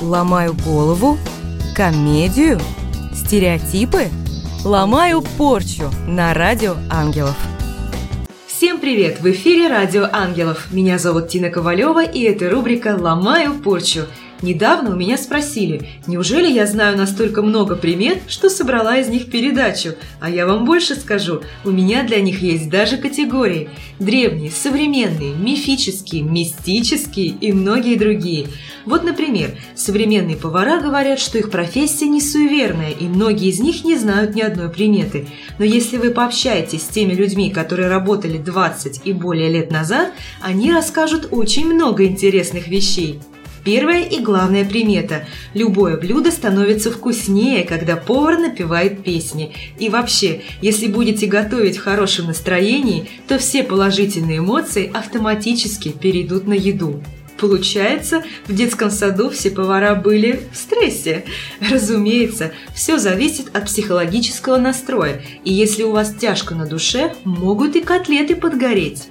Ломаю голову? Комедию? Стереотипы? Ломаю порчу на радио ангелов. Всем привет! В эфире Радио Ангелов. Меня зовут Тина Ковалева, и это рубрика «Ломаю порчу». Недавно у меня спросили, неужели я знаю настолько много примет, что собрала из них передачу? А я вам больше скажу, у меня для них есть даже категории. Древние, современные, мифические, мистические и многие другие. Вот, например, современные повара говорят, что их профессия не суеверная, и многие из них не знают ни одной приметы. Но если вы пообщаетесь с теми людьми, которые работали 20 и более лет назад, они расскажут очень много интересных вещей. Первая и главная примета – любое блюдо становится вкуснее, когда повар напевает песни. И вообще, если будете готовить в хорошем настроении, то все положительные эмоции автоматически перейдут на еду. Получается, в детском саду все повара были в стрессе. Разумеется, все зависит от психологического настроя, и если у вас тяжко на душе, могут и котлеты подгореть.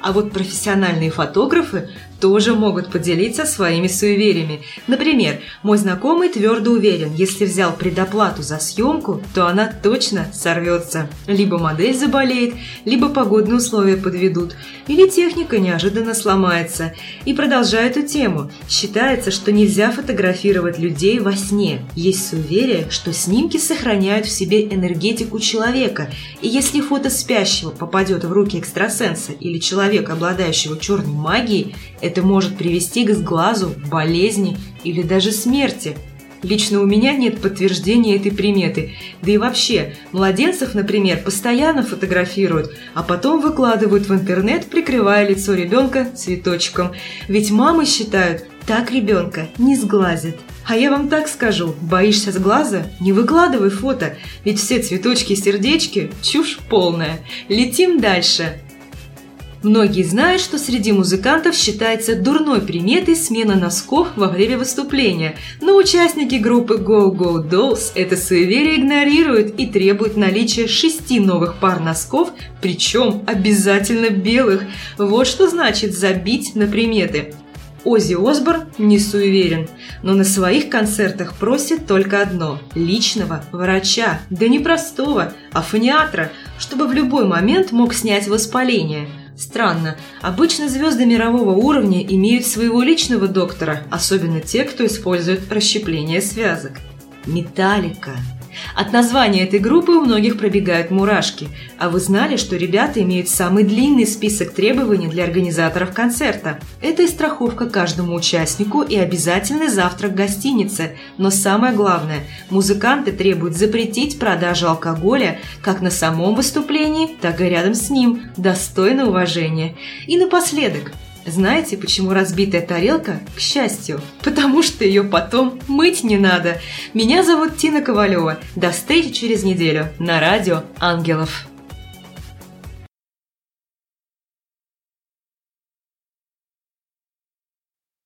А вот профессиональные фотографы тоже могут поделиться своими суевериями. Например, мой знакомый твердо уверен, если взял предоплату за съемку, то она точно сорвется. Либо модель заболеет, либо погодные условия подведут, или техника неожиданно сломается. И продолжая эту тему, считается, что нельзя фотографировать людей во сне. Есть суеверие, что снимки сохраняют в себе энергетику человека, и если фото спящего попадет в руки экстрасенса или человека, обладающего черной магией, это может привести к сглазу, болезни или даже смерти. Лично у меня нет подтверждения этой приметы. Да и вообще, младенцев, например, постоянно фотографируют, а потом выкладывают в интернет, прикрывая лицо ребенка цветочком. Ведь мамы считают, так ребенка не сглазит. А я вам так скажу, боишься сглаза? Не выкладывай фото, ведь все цветочки и сердечки – чушь полная. Летим дальше. Многие знают, что среди музыкантов считается дурной приметой смена носков во время выступления, но участники группы Go Go Dolls это суеверие игнорируют и требуют наличия шести новых пар носков, причем обязательно белых. Вот что значит забить на приметы. Оззи Осборн не суеверен, но на своих концертах просит только одно – личного врача, да не простого, а фониатра, чтобы в любой момент мог снять воспаление – Странно, обычно звезды мирового уровня имеют своего личного доктора, особенно те, кто использует расщепление связок. Металлика. От названия этой группы у многих пробегают мурашки. А вы знали, что ребята имеют самый длинный список требований для организаторов концерта? Это и страховка каждому участнику, и обязательный завтрак в гостинице. Но самое главное, музыканты требуют запретить продажу алкоголя как на самом выступлении, так и рядом с ним. Достойно уважения. И напоследок, знаете, почему разбитая тарелка? К счастью. Потому что ее потом мыть не надо. Меня зовут Тина Ковалева. До встречи через неделю на радио «Ангелов».